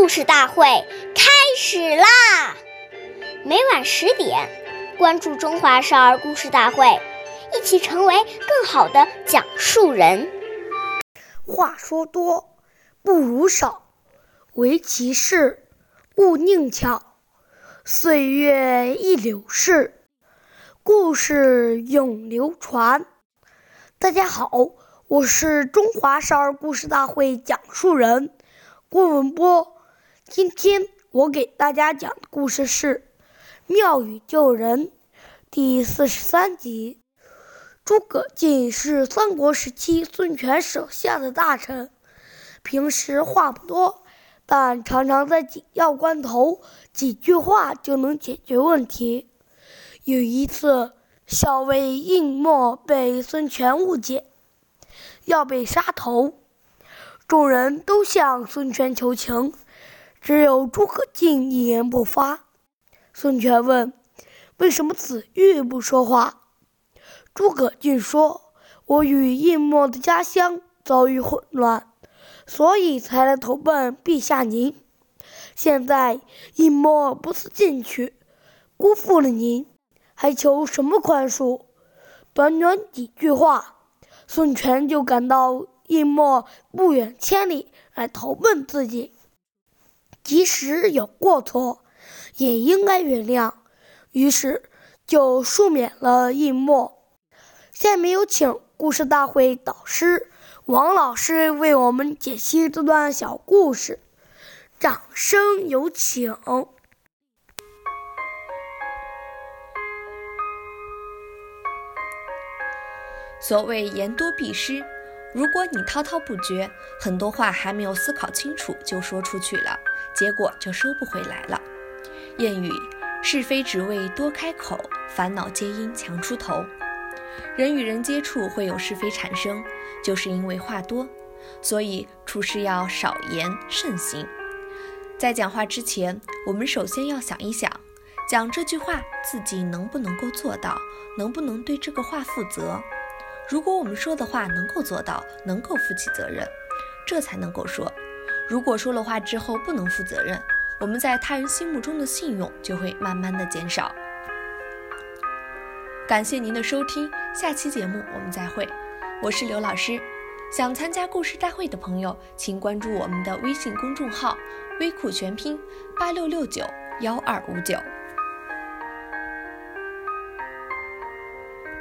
故事大会开始啦！每晚十点，关注《中华少儿故事大会》，一起成为更好的讲述人。话说多不如少，唯其事，勿佞巧。岁月易流逝，故事永流传。大家好，我是中华少儿故事大会讲述人郭文波。今天我给大家讲的故事是《妙语救人》第四十三集。诸葛瑾是三国时期孙权手下的大臣，平时话不多，但常常在紧要关头几句话就能解决问题。有一次，校尉应墨被孙权误解，要被杀头，众人都向孙权求情。只有诸葛瑾一言不发。孙权问：“为什么子玉不说话？”诸葛瑾说：“我与应墨的家乡遭遇混乱，所以才来投奔陛下您。现在应墨不思进取，辜负了您，还求什么宽恕？”短短几句话，孙权就感到应墨不远千里来投奔自己。即使有过错，也应该原谅，于是就赦免了应墨。下面有请故事大会导师王老师为我们解析这段小故事，掌声有请。所谓言多必失。如果你滔滔不绝，很多话还没有思考清楚就说出去了，结果就收不回来了。谚语：是非只为多开口，烦恼皆因强出头。人与人接触会有是非产生，就是因为话多，所以处事要少言慎行。在讲话之前，我们首先要想一想，讲这句话自己能不能够做到，能不能对这个话负责。如果我们说的话能够做到，能够负起责任，这才能够说。如果说了话之后不能负责任，我们在他人心目中的信用就会慢慢的减少。感谢您的收听，下期节目我们再会。我是刘老师，想参加故事大会的朋友，请关注我们的微信公众号“微库全拼八六六九幺二五九”。